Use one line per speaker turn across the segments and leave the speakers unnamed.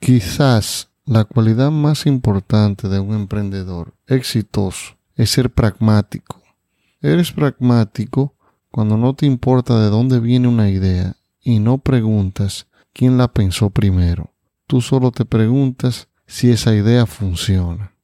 Quizás la cualidad más importante de un emprendedor exitoso es ser pragmático. Eres pragmático cuando no te importa de dónde viene una idea y no preguntas quién la pensó primero. Tú solo te preguntas si esa idea funciona.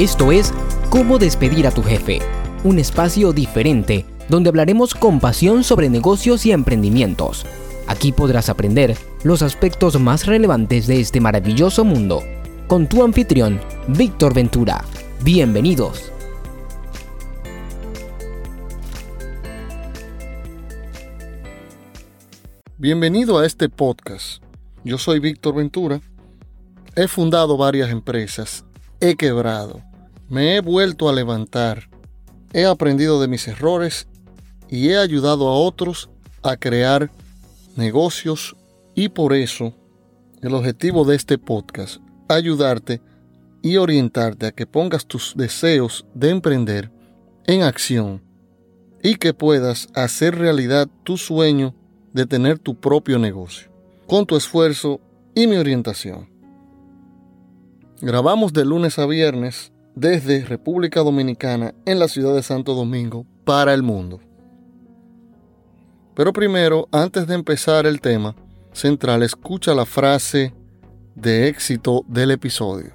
Esto es Cómo despedir a tu jefe, un espacio diferente donde hablaremos con pasión sobre negocios y emprendimientos. Aquí podrás aprender los aspectos más relevantes de este maravilloso mundo con tu anfitrión, Víctor Ventura. Bienvenidos.
Bienvenido a este podcast. Yo soy Víctor Ventura. He fundado varias empresas. He quebrado me he vuelto a levantar, he aprendido de mis errores y he ayudado a otros a crear negocios y por eso el objetivo de este podcast, ayudarte y orientarte a que pongas tus deseos de emprender en acción y que puedas hacer realidad tu sueño de tener tu propio negocio, con tu esfuerzo y mi orientación. Grabamos de lunes a viernes desde República Dominicana en la ciudad de Santo Domingo para el mundo. Pero primero, antes de empezar el tema central, escucha la frase de éxito del episodio.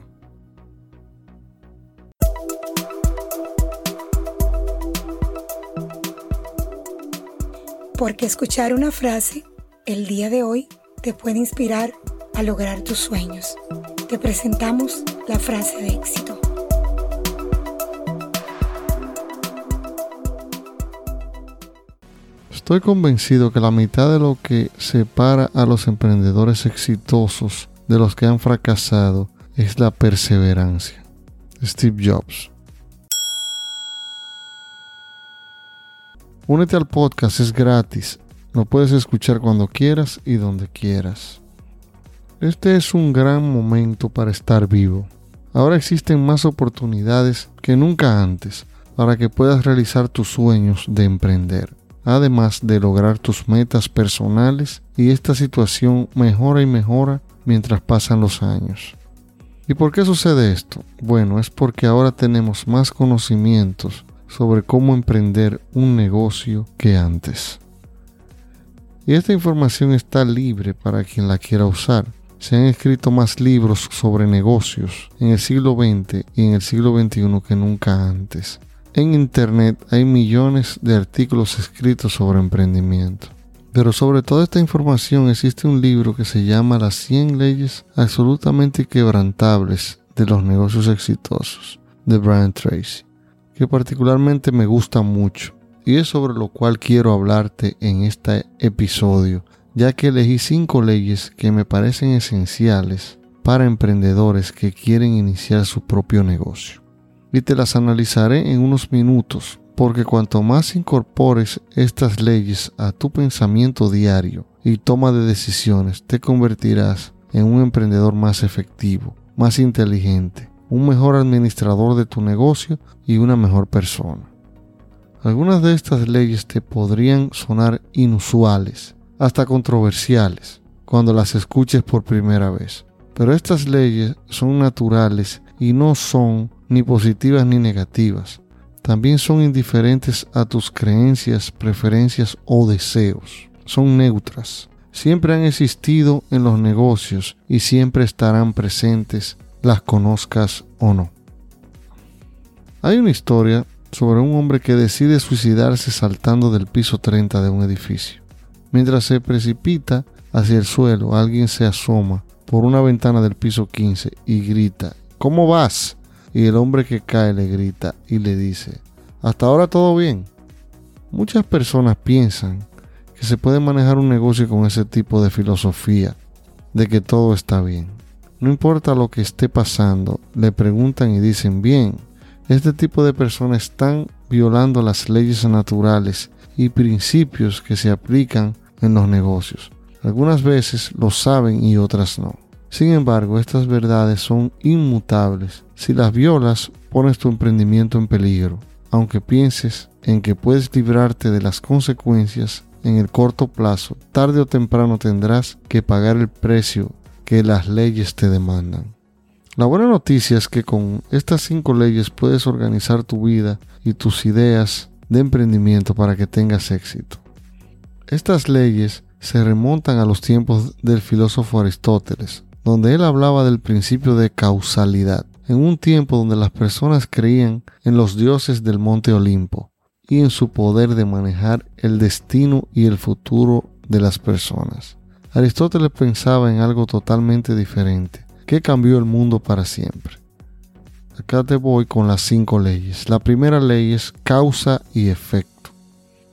Porque escuchar una frase el día de hoy te puede inspirar a lograr tus sueños. Te presentamos la frase de éxito.
Estoy convencido que la mitad de lo que separa a los emprendedores exitosos de los que han fracasado es la perseverancia. Steve Jobs. Únete al podcast, es gratis. Lo puedes escuchar cuando quieras y donde quieras. Este es un gran momento para estar vivo. Ahora existen más oportunidades que nunca antes para que puedas realizar tus sueños de emprender además de lograr tus metas personales y esta situación mejora y mejora mientras pasan los años. ¿Y por qué sucede esto? Bueno, es porque ahora tenemos más conocimientos sobre cómo emprender un negocio que antes. Y esta información está libre para quien la quiera usar. Se han escrito más libros sobre negocios en el siglo XX y en el siglo XXI que nunca antes. En Internet hay millones de artículos escritos sobre emprendimiento. Pero sobre toda esta información existe un libro que se llama Las 100 leyes absolutamente quebrantables de los negocios exitosos de Brian Tracy, que particularmente me gusta mucho y es sobre lo cual quiero hablarte en este episodio, ya que elegí cinco leyes que me parecen esenciales para emprendedores que quieren iniciar su propio negocio y te las analizaré en unos minutos, porque cuanto más incorpores estas leyes a tu pensamiento diario y toma de decisiones, te convertirás en un emprendedor más efectivo, más inteligente, un mejor administrador de tu negocio y una mejor persona. Algunas de estas leyes te podrían sonar inusuales, hasta controversiales, cuando las escuches por primera vez. Pero estas leyes son naturales y no son ni positivas ni negativas. También son indiferentes a tus creencias, preferencias o deseos. Son neutras. Siempre han existido en los negocios y siempre estarán presentes, las conozcas o no. Hay una historia sobre un hombre que decide suicidarse saltando del piso 30 de un edificio. Mientras se precipita hacia el suelo, alguien se asoma por una ventana del piso 15 y grita, ¿Cómo vas? Y el hombre que cae le grita y le dice, hasta ahora todo bien. Muchas personas piensan que se puede manejar un negocio con ese tipo de filosofía, de que todo está bien. No importa lo que esté pasando, le preguntan y dicen, bien, este tipo de personas están violando las leyes naturales y principios que se aplican en los negocios. Algunas veces lo saben y otras no. Sin embargo, estas verdades son inmutables Si las violas, pones tu emprendimiento en peligro, aunque pienses en que puedes librarte de las consecuencias en el corto plazo, tarde o temprano tendrás que pagar el precio que las leyes te demandan. La buena noticia es que con estas cinco leyes puedes organizar tu vida y tus ideas de emprendimiento para que tengas éxito. Estas leyes se remontan a los tiempos del filósofo Aristóteles, donde él hablaba del principio de causalidad, en un tiempo donde las personas creían en los dioses del monte Olimpo y en su poder de manejar el destino y el futuro de las personas. Aristóteles pensaba en algo totalmente diferente, que cambió el mundo para siempre. Acá te voy con las cinco leyes. La primera ley es causa y efecto.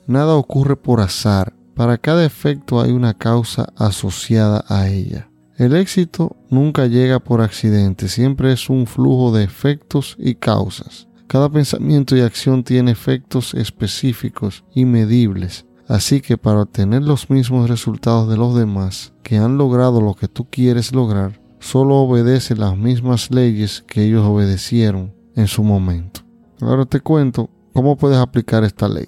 Nada ocurre por azar, para cada efecto hay una causa asociada a ella. El éxito nunca llega por accidente, siempre es un flujo de efectos y causas. Cada pensamiento y acción tiene efectos específicos y medibles, así que para obtener los mismos resultados de los demás que han logrado lo que tú quieres lograr, solo obedece las mismas leyes que ellos obedecieron en su momento. Ahora te cuento cómo puedes aplicar esta ley.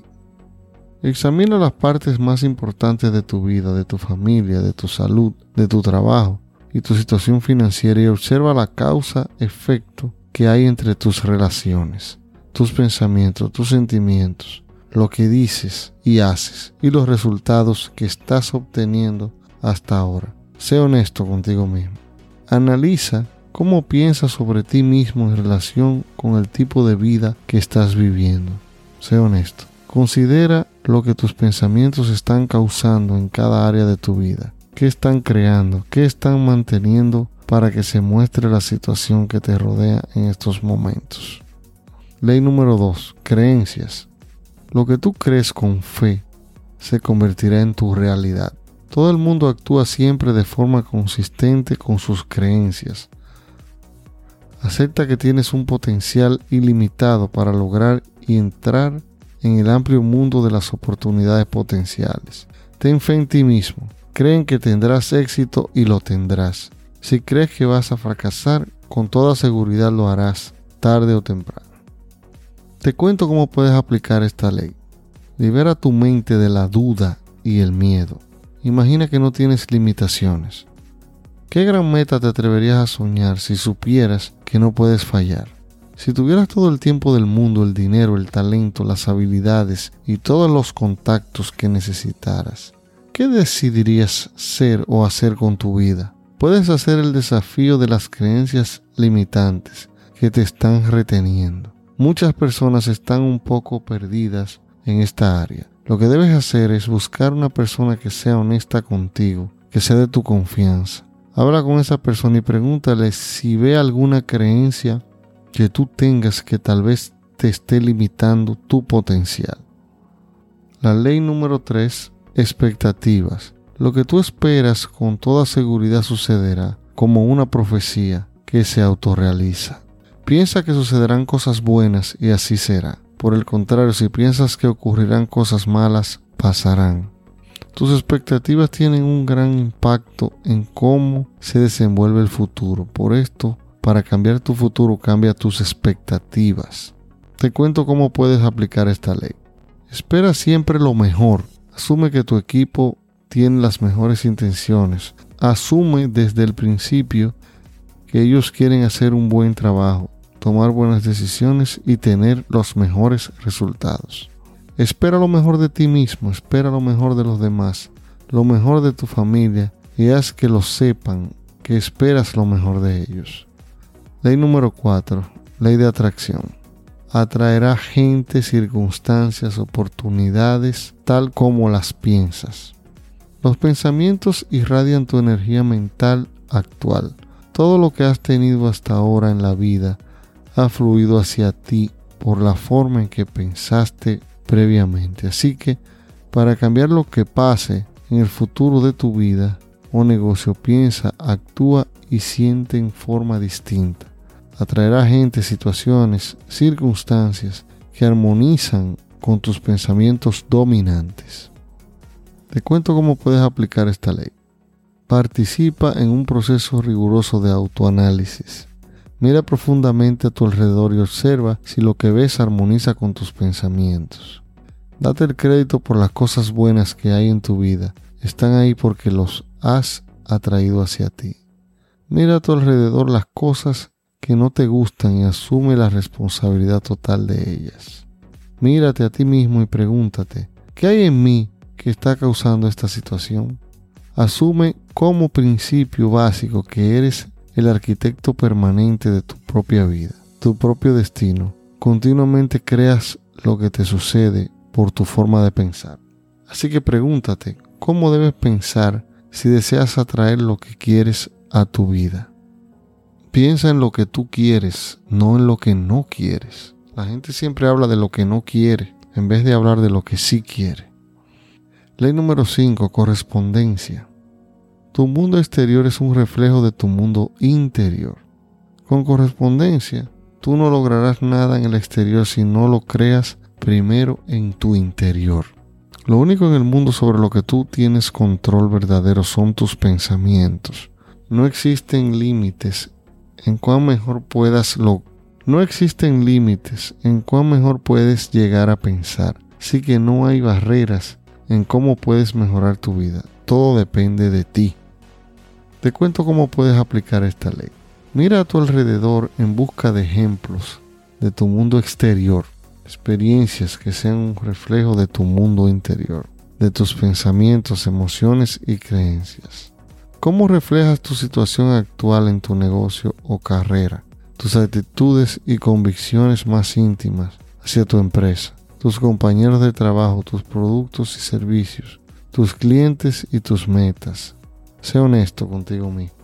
Examina las partes más importantes de tu vida, de tu familia, de tu salud, de tu trabajo y tu situación financiera y observa la causa-efecto que hay entre tus relaciones, tus pensamientos, tus sentimientos, lo que dices y haces y los resultados que estás obteniendo hasta ahora. Sé honesto contigo mismo. Analiza cómo piensas sobre ti mismo en relación con el tipo de vida que estás viviendo. Sé honesto. Considera lo que tus pensamientos están causando en cada área de tu vida. ¿Qué están creando? ¿Qué están manteniendo para que se muestre la situación que te rodea en estos momentos? Ley número 2. Creencias. Lo que tú crees con fe se convertirá en tu realidad. Todo el mundo actúa siempre de forma consistente con sus creencias. Acepta que tienes un potencial ilimitado para lograr y entrar en el amplio mundo de las oportunidades potenciales. Ten fe en ti mismo. Creen que tendrás éxito y lo tendrás. Si crees que vas a fracasar, con toda seguridad lo harás, tarde o temprano. Te cuento cómo puedes aplicar esta ley. Libera tu mente de la duda y el miedo. Imagina que no tienes limitaciones. ¿Qué gran meta te atreverías a soñar si supieras que no puedes fallar? Si tuvieras todo el tiempo del mundo, el dinero, el talento, las habilidades y todos los contactos que necesitaras, ¿qué decidirías ser o hacer con tu vida? Puedes hacer el desafío de las creencias limitantes que te están reteniendo. Muchas personas están un poco perdidas en esta área. Lo que debes hacer es buscar una persona que sea honesta contigo, que sea de tu confianza. Habla con esa persona y pregúntale si ve alguna creencia que tú tengas que tal vez te esté limitando tu potencial. La ley número 3, expectativas. Lo que tú esperas con toda seguridad sucederá como una profecía que se autorrealiza. Piensa que sucederán cosas buenas y así será. Por el contrario, si piensas que ocurrirán cosas malas, pasarán. Tus expectativas tienen un gran impacto en cómo se desenvuelve el futuro. Por esto, para cambiar tu futuro, cambia tus expectativas. Te cuento cómo puedes aplicar esta ley. Espera siempre lo mejor. Asume que tu equipo tiene las mejores intenciones. Asume desde el principio que ellos quieren hacer un buen trabajo, tomar buenas decisiones y tener los mejores resultados. Espera lo mejor de ti mismo, espera lo mejor de los demás, lo mejor de tu familia y haz que lo sepan que esperas lo mejor de ellos. Ley número 4. Ley de atracción. Atraerá gente, circunstancias, oportunidades tal como las piensas. Los pensamientos irradian tu energía mental actual. Todo lo que has tenido hasta ahora en la vida ha fluido hacia ti por la forma en que pensaste previamente. Así que, para cambiar lo que pase en el futuro de tu vida o negocio, piensa, actúa y siente en forma distinta atraerá gente, situaciones, circunstancias que armonizan con tus pensamientos dominantes. Te cuento cómo puedes aplicar esta ley. Participa en un proceso riguroso de autoanálisis. Mira profundamente a tu alrededor y observa si lo que ves armoniza con tus pensamientos. Date el crédito por las cosas buenas que hay en tu vida. Están ahí porque los has atraído hacia ti. Mira a tu alrededor las cosas que no te gustan y asume la responsabilidad total de ellas. Mírate a ti mismo y pregúntate, ¿qué hay en mí que está causando esta situación? Asume como principio básico que eres el arquitecto permanente de tu propia vida, tu propio destino. Continuamente creas lo que te sucede por tu forma de pensar. Así que pregúntate, ¿cómo debes pensar si deseas atraer lo que quieres a tu vida? Piensa en lo que tú quieres, no en lo que no quieres. La gente siempre habla de lo que no quiere, en vez de hablar de lo que sí quiere. Ley número 5. Correspondencia. Tu mundo exterior es un reflejo de tu mundo interior. Con correspondencia, tú no lograrás nada en el exterior si no lo creas primero en tu interior. Lo único en el mundo sobre lo que tú tienes control verdadero son tus pensamientos. No existen límites en cuán mejor puedas lo no existen límites en cuán mejor puedes llegar a pensar. Así que no hay barreras en cómo puedes mejorar tu vida. Todo depende de ti. Te cuento cómo puedes aplicar esta ley. Mira a tu alrededor en busca de ejemplos de tu mundo exterior, experiencias que sean un reflejo de tu mundo interior, de tus pensamientos, emociones y creencias. ¿Cómo reflejas tu situación actual en tu negocio o carrera? Tus actitudes y convicciones más íntimas hacia tu empresa, tus compañeros de trabajo, tus productos y servicios, tus clientes y tus metas, Sé honesto contigo mismo.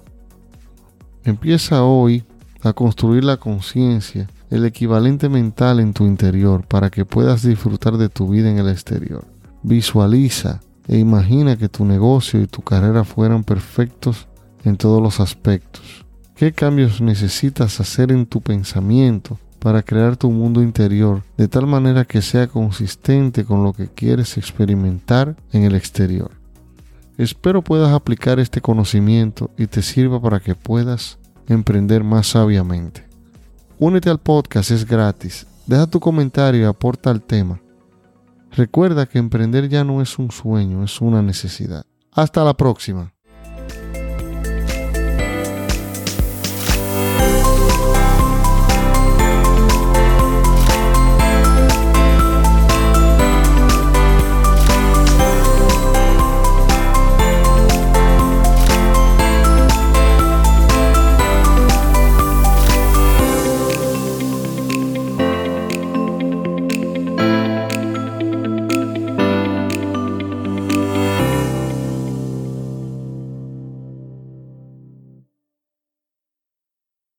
Empieza hoy a construir la conciencia, el equivalente mental en tu interior para que puedas disfrutar de tu vida en el exterior. Visualiza e imagina que tu negocio y tu carrera fueran perfectos en todos los aspectos. ¿Qué cambios necesitas hacer en tu pensamiento para crear tu mundo interior de tal manera que sea consistente con lo que quieres experimentar en el exterior? Espero puedas aplicar este conocimiento y te sirva para que puedas emprender más sabiamente. Únete al podcast, es gratis. Deja tu comentario y aporta al tema. Recuerda que emprender ya no es un sueño, es una necesidad. Hasta la próxima.